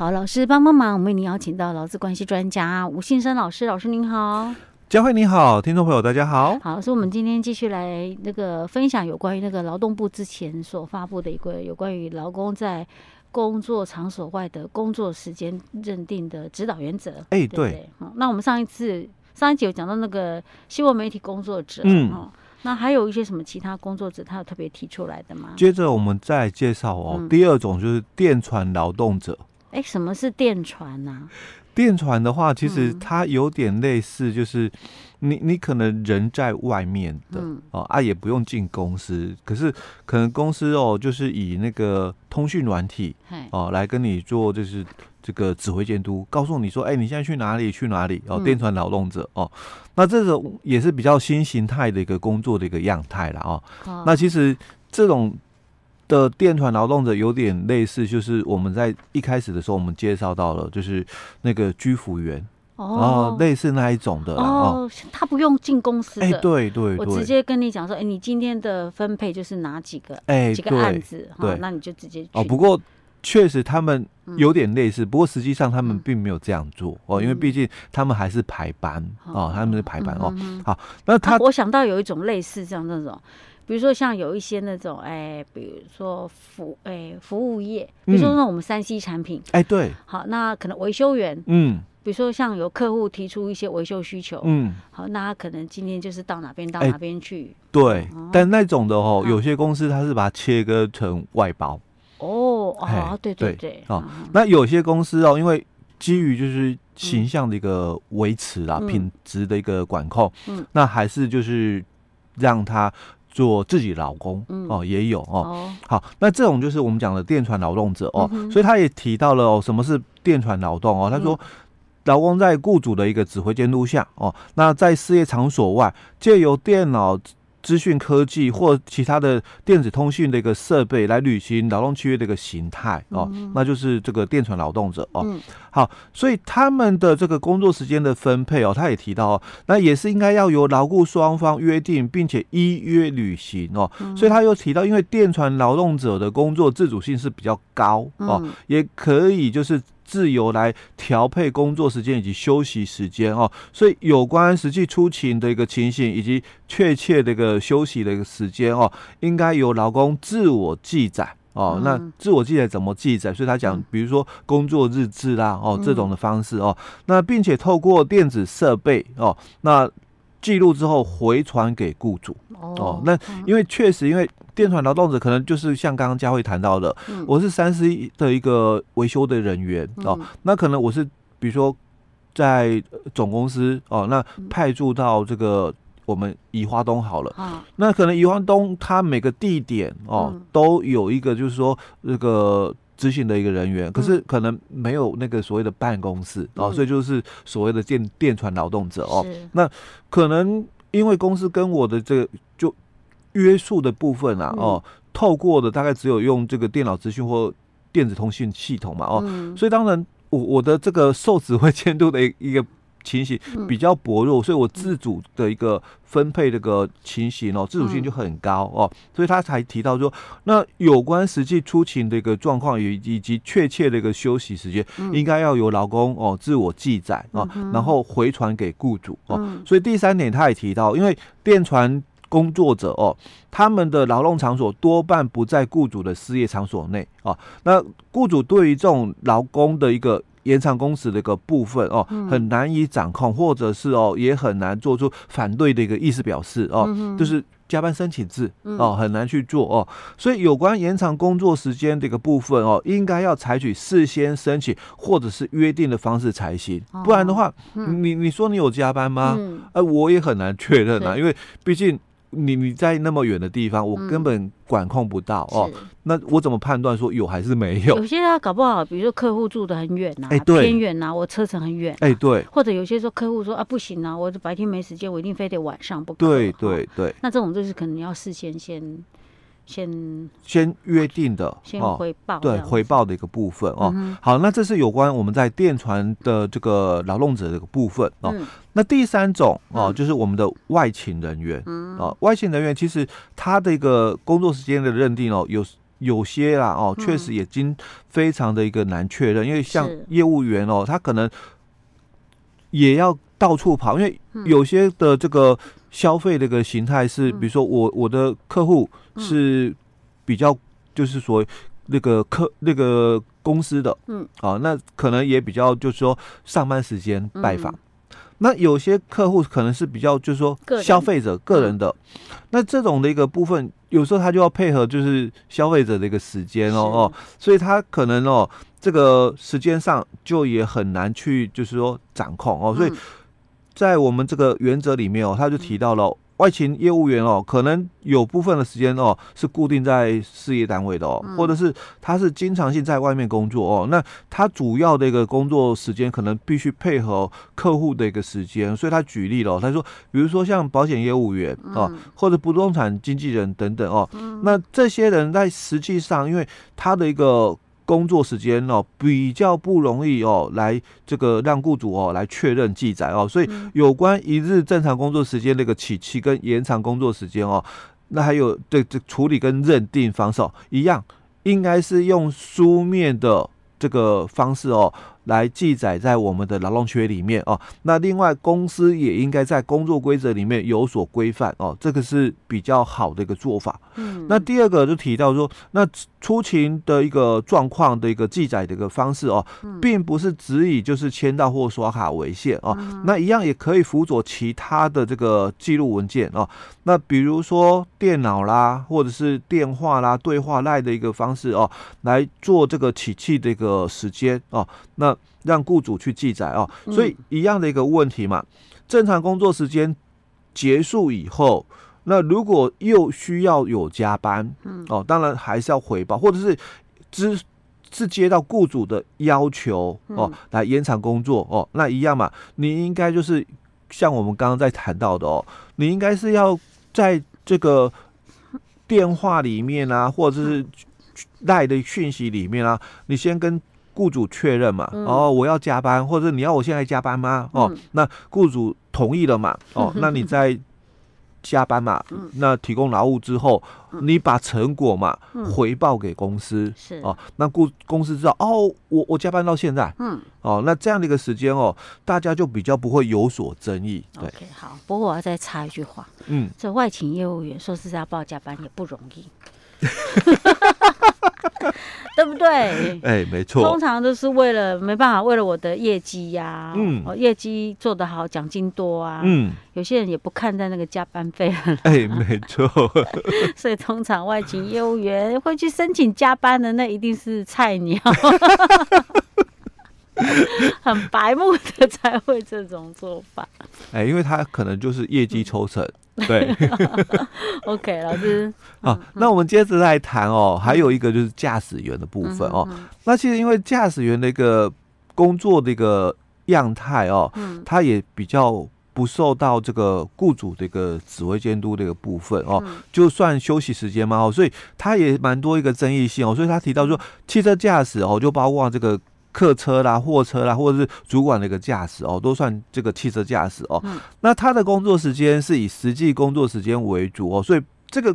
好，老师帮帮忙，我们为您邀请到劳资关系专家吴信生老师，老师您好。佳慧你好，听众朋友大家好。好，所以我们今天继续来那个分享有关于那个劳动部之前所发布的一个有关于劳工在工作场所外的工作时间认定的指导原则。哎、欸，对。好，那我们上一次上一集有讲到那个新闻媒体工作者，嗯，那还有一些什么其他工作者，他有特别提出来的吗？接着我们再介绍哦、嗯，第二种就是电传劳动者。什么是电传呢、啊？电传的话，其实它有点类似，就是你你可能人在外面的、嗯、哦啊，也不用进公司，可是可能公司哦，就是以那个通讯软体哦来跟你做，就是这个指挥监督，告诉你说，哎、欸，你现在去哪里去哪里哦，电传劳动者哦，那这种也是比较新形态的一个工作的一个样态了哦，哦。那其实这种。的电团劳动者有点类似，就是我们在一开始的时候，我们介绍到了，就是那个居服员哦，类似那一种的哦，哦，他不用进公司的，对对对，我直接跟你讲说，哎、欸，你今天的分配就是哪几个，哎、欸，几个案子，对，那你就直接哦。不过确实他们有点类似，嗯、不过实际上他们并没有这样做哦，因为毕竟他们还是排班、嗯、哦，他们是排班、嗯、哦。好，那他、啊、我想到有一种类似这样那种。比如说像有一些那种哎，比如说服哎服务业，比如说那我们三 C 产品哎、嗯，对，好，那可能维修员，嗯，比如说像有客户提出一些维修需求，嗯，好，那他可能今天就是到哪边到哪边去，对、哦，但那种的哦，有些公司它是把它切割成外包，哦，哦，对对对，对哦、嗯，那有些公司哦，因为基于就是形象的一个维持啦、嗯，品质的一个管控，嗯，那还是就是让他。做自己老公、嗯、哦，也有哦，哦。好，那这种就是我们讲的电传劳动者哦、嗯，所以他也提到了哦，什么是电传劳动哦？他说，劳工在雇主的一个指挥监督下哦，那在事业场所外借由电脑。资讯科技或其他的电子通讯的一个设备来履行劳动契约的一个形态哦、嗯，那就是这个电传劳动者哦、嗯。好，所以他们的这个工作时间的分配哦，他也提到哦，那也是应该要由劳雇双方约定，并且依约履行哦、嗯。所以他又提到，因为电传劳动者的工作自主性是比较高哦，嗯、也可以就是。自由来调配工作时间以及休息时间哦，所以有关实际出勤的一个情形以及确切的一个休息的一个时间哦，应该由劳工自我记载哦。那自我记载怎么记载？所以他讲，比如说工作日志啦哦，这种的方式哦，那并且透过电子设备哦，那。记录之后回传给雇主。哦，那因为确实，因为电传劳动者可能就是像刚刚佳慧谈到的，嗯、我是三 C 的一个维修的人员哦、嗯，那可能我是比如说在总公司哦，那派驻到这个我们宜花东好了，嗯、那可能宜花东它每个地点哦都有一个就是说这个。执行的一个人员，可是可能没有那个所谓的办公室、嗯、哦，所以就是所谓的电电传劳动者哦。那可能因为公司跟我的这个就约束的部分啊、嗯、哦，透过的大概只有用这个电脑资讯或电子通讯系统嘛哦、嗯，所以当然我我的这个受指挥 监督的一个。情形比较薄弱，所以我自主的一个分配这个情形哦，自主性就很高哦，所以他才提到说，那有关实际出勤的一个状况以以及确切的一个休息时间，应该要由劳工哦自我记载哦，然后回传给雇主哦。所以第三点他也提到，因为电传工作者哦，他们的劳动场所多半不在雇主的事业场所内哦，那雇主对于这种劳工的一个。延长工时的一个部分哦，很难以掌控，或者是哦，也很难做出反对的一个意思表示哦，就是加班申请制哦，很难去做哦。所以有关延长工作时间的一个部分哦，应该要采取事先申请或者是约定的方式才行，不然的话，你你说你有加班吗？呃，我也很难确认啊，因为毕竟。你你在那么远的地方，我根本管控不到、嗯、哦。那我怎么判断说有还是没有？有些他搞不好，比如说客户住的很远呐、啊，偏远呐，我车程很远、啊。哎，对。或者有些时候客户说啊，不行啊，我白天没时间，我一定非得晚上不可。对对对。那这种就是可能要事先先。先先约定的，先回报、哦，对回报的一个部分哦、嗯。好，那这是有关我们在电船的这个劳动者的一个部分哦、嗯。那第三种哦，就是我们的外勤人员、嗯、哦。外勤人员其实他的一个工作时间的认定哦，有有些啦哦，确实已经非常的一个难确认，因为像业务员哦，他可能也要到处跑，因为有些的这个消费的一个形态是，比如说我我的客户是比较就是说那个客那个公司的，嗯，啊，那可能也比较就是说上班时间拜访。那有些客户可能是比较，就是说消费者个人。的，嗯、那这种的一个部分，有时候他就要配合就是消费者的一个时间哦哦，所以他可能哦这个时间上就也很难去就是说掌控哦，所以在我们这个原则里面哦，他就提到了。外勤业务员哦，可能有部分的时间哦是固定在事业单位的哦，或者是他是经常性在外面工作哦。那他主要的一个工作时间可能必须配合客户的一个时间，所以他举例了，他说，比如说像保险业务员哦，或者不动产经纪人等等哦，那这些人在实际上，因为他的一个。工作时间哦比较不容易哦，来这个让雇主哦来确认记载哦，所以有关一日正常工作时间那个起期跟延长工作时间哦，那还有对这处理跟认定方式一样，应该是用书面的这个方式哦。来记载在我们的劳动契约里面哦。那另外，公司也应该在工作规则里面有所规范哦。这个是比较好的一个做法。嗯。那第二个就提到说，那出勤的一个状况的一个记载的一个方式哦，并不是只以就是签到或刷卡为限哦。那一样也可以辅佐其他的这个记录文件哦。那比如说电脑啦，或者是电话啦、对话赖的一个方式哦，来做这个起气的一个时间哦。那让雇主去记载哦，所以一样的一个问题嘛。正常工作时间结束以后，那如果又需要有加班，哦，当然还是要回报，或者是只是接到雇主的要求哦，来延长工作哦，那一样嘛。你应该就是像我们刚刚在谈到的哦，你应该是要在这个电话里面啊，或者是赖的讯息里面啊，你先跟。雇主确认嘛？哦，我要加班，或者你要我现在加班吗？哦，那雇主同意了嘛？哦，那你在加班嘛？那提供劳务之后，你把成果嘛回报给公司是哦，那雇公司知道哦，我我加班到现在，嗯，哦，那这样的一个时间哦，大家就比较不会有所争议。对好。不过我要再插一句话，嗯，这外勤业务员说实在报加班也不容易。对不对？哎，没错。通常都是为了没办法，为了我的业绩呀、啊，嗯，业绩做得好，奖金多啊，嗯，有些人也不看在那个加班费。哎，没错。所以通常外勤业务员会去申请加班的，那一定是菜鸟，很白目的才会这种做法。哎，因为他可能就是业绩抽成。嗯对，OK，老师。好，那我们接着来谈哦，还有一个就是驾驶员的部分哦。那其实因为驾驶员的一个工作的一个样态哦，嗯他也比较不受到这个雇主的一个指挥监督的一个部分哦。就算休息时间嘛哦，所以他也蛮多一个争议性哦。所以他提到说，汽车驾驶哦，就包括这个。客车啦、货车啦，或者是主管的一个驾驶哦，都算这个汽车驾驶哦。嗯、那他的工作时间是以实际工作时间为主哦，所以这个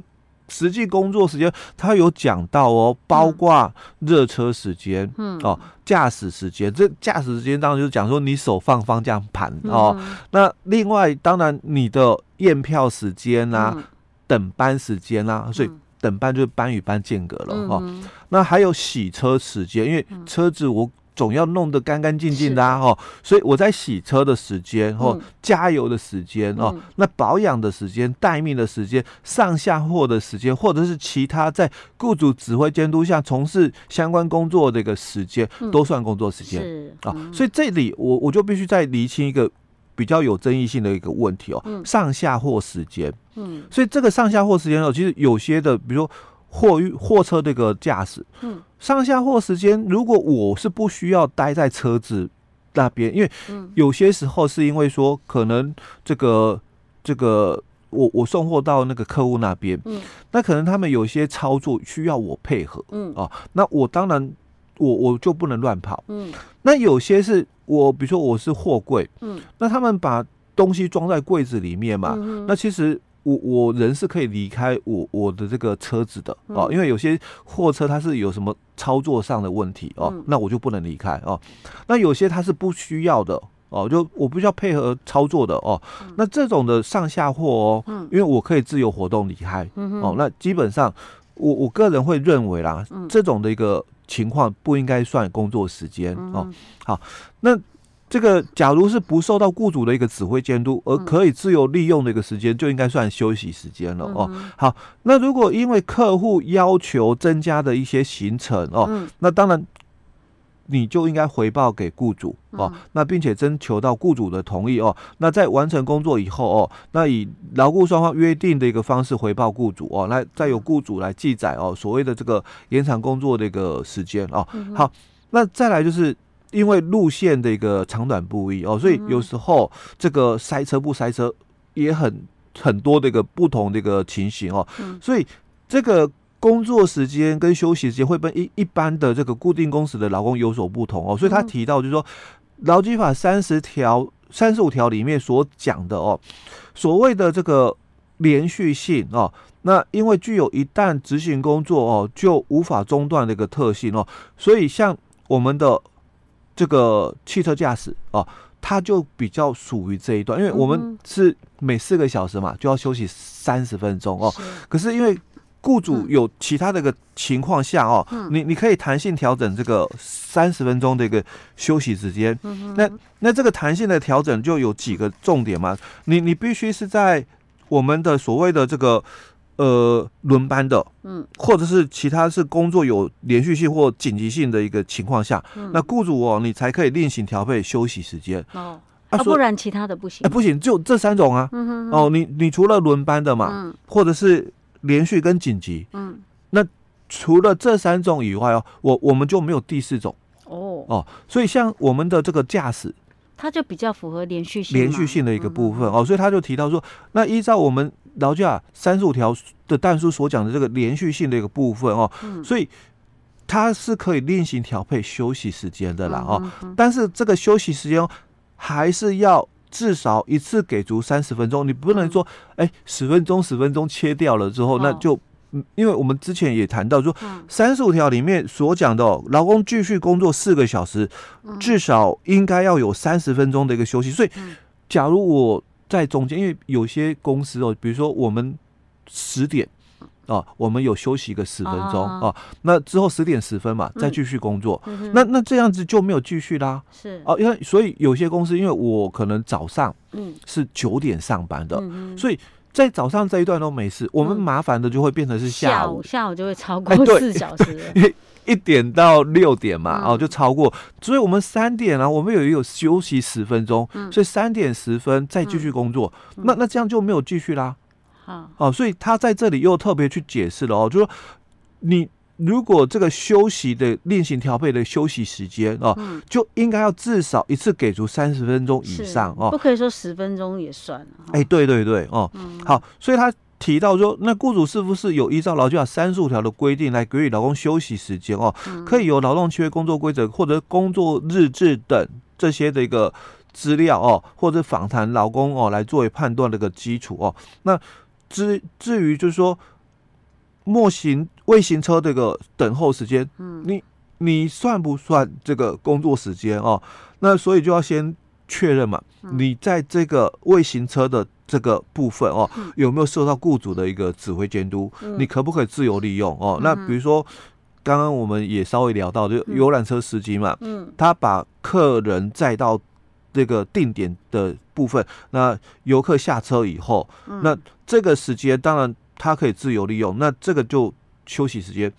实际工作时间他有讲到哦，包括热车时间，嗯哦，驾驶时间。这驾驶时间当然就是讲说你手放方向盘哦。嗯、那另外当然你的验票时间啊，嗯、等班时间啊，所以等班就是班与班间隔了哦。嗯、那还有洗车时间，因为车子我。总要弄得干干净净的啊，哦，所以我在洗车的时间，哦，加油的时间，哦，那保养的时间、待命的时间、上下货的时间，或者是其他在雇主指挥监督下从事相关工作的一个时间，都算工作时间啊。所以这里我我就必须再厘清一个比较有争议性的一个问题哦，上下货时间。嗯，所以这个上下货时间哦，其实有些的，比如说。货运货车这个驾驶，嗯，上下货时间，如果我是不需要待在车子那边，因为有些时候是因为说可能这个这个我我送货到那个客户那边，嗯，那可能他们有些操作需要我配合，嗯。啊，那我当然我我就不能乱跑，嗯，那有些是我比如说我是货柜，嗯，那他们把东西装在柜子里面嘛，嗯，那其实。我我人是可以离开我我的这个车子的哦，嗯、因为有些货车它是有什么操作上的问题哦，嗯、那我就不能离开哦。那有些它是不需要的哦，就我不需要配合操作的哦。嗯、那这种的上下货哦，嗯、因为我可以自由活动离开、哦，那基本上我我个人会认为啦，嗯、这种的一个情况不应该算工作时间、哦。好，那。这个假如是不受到雇主的一个指挥监督，而可以自由利用的一个时间，就应该算休息时间了哦。好，那如果因为客户要求增加的一些行程哦，那当然你就应该回报给雇主哦。那并且征求到雇主的同意哦。那在完成工作以后哦，那以劳雇双方约定的一个方式回报雇主哦，那再由雇主来记载哦所谓的这个延长工作的一个时间哦。好，那再来就是。因为路线的一个长短不一哦，所以有时候这个塞车不塞车也很很多的一个不同的一个情形哦，所以这个工作时间跟休息时间会跟一一般的这个固定工时的劳工有所不同哦，所以他提到就是说，劳基法三十条三十五条里面所讲的哦，所谓的这个连续性哦，那因为具有一旦执行工作哦就无法中断的一个特性哦，所以像我们的。这个汽车驾驶哦，它就比较属于这一段，因为我们是每四个小时嘛，就要休息三十分钟哦。可是因为雇主有其他的一个情况下哦，嗯、你你可以弹性调整这个三十分钟的一个休息时间。嗯、那那这个弹性的调整就有几个重点嘛？你你必须是在我们的所谓的这个。呃，轮班的，嗯，或者是其他是工作有连续性或紧急性的一个情况下，嗯、那雇主哦，你才可以另行调配休息时间。哦，啊，不然其他的不行，哎，不行，就这三种啊，嗯哼哼。哦，你你除了轮班的嘛，嗯，或者是连续跟紧急，嗯，那除了这三种以外哦，我我们就没有第四种。哦。哦，所以像我们的这个驾驶。它就比较符合连续性，连续性的一个部分哦，所以他就提到说，那依照我们劳驾三十五条的但书所讲的这个连续性的一个部分哦，所以它是可以另行调配休息时间的啦哦，但是这个休息时间还是要至少一次给足三十分钟，你不能说哎十分钟十分钟切掉了之后那就。因为我们之前也谈到说，三十五条里面所讲的，劳工继续工作四个小时，至少应该要有三十分钟的一个休息。所以，假如我在中间，因为有些公司哦，比如说我们十点啊，我们有休息个十分钟啊，那之后十点十分嘛，再继续工作，那那这样子就没有继续啦。是。哦，因为所以有些公司，因为我可能早上嗯。是九点上班的，所以。在早上这一段都没事，我们麻烦的就会变成是下午，下午就会超过四小时，因为一点到六点嘛，哦就超过，所以我们三点啊，我们有有休息十分钟，所以三点十分再继续工作，那那这样就没有继续啦，好，哦，所以他在这里又特别去解释了哦，就说你。如果这个休息的练习调配的休息时间哦，嗯、就应该要至少一次给足三十分钟以上哦，不可以说十分钟也算。哎，对对对哦，嗯、好，所以他提到说，那雇主是不是有依照劳基法三十五条的规定来给予劳工休息时间哦？嗯、可以由劳动契约工作规则或者工作日志等这些的一个资料哦，或者访谈劳工哦，来作为判断的一个基础哦。那至至于就是说。末行未行车这个等候时间，嗯，你你算不算这个工作时间哦？那所以就要先确认嘛，嗯、你在这个未行车的这个部分哦，嗯、有没有受到雇主的一个指挥监督？嗯、你可不可以自由利用哦？嗯、那比如说，刚刚我们也稍微聊到，就游览车司机嘛，嗯，他把客人载到这个定点的部分，那游客下车以后，嗯、那这个时间当然。他可以自由利用，那这个就休息时间。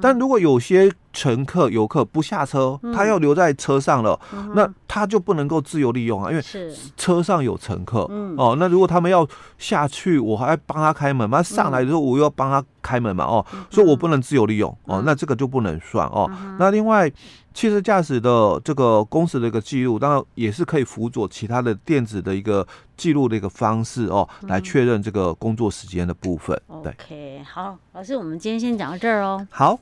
但如果有些乘客、游客不下车，嗯、他要留在车上了，那他就不能够自由利用啊，因为车上有乘客。哦，那如果他们要下去，我还帮他开门嘛？上来的时候我又要帮他开门嘛？哦，所以我不能自由利用哦，那这个就不能算哦。那另外。汽车驾驶的这个工时的一个记录，当然也是可以辅佐其他的电子的一个记录的一个方式哦，来确认这个工作时间的部分。对，OK，好，老师，我们今天先讲到这儿哦。好。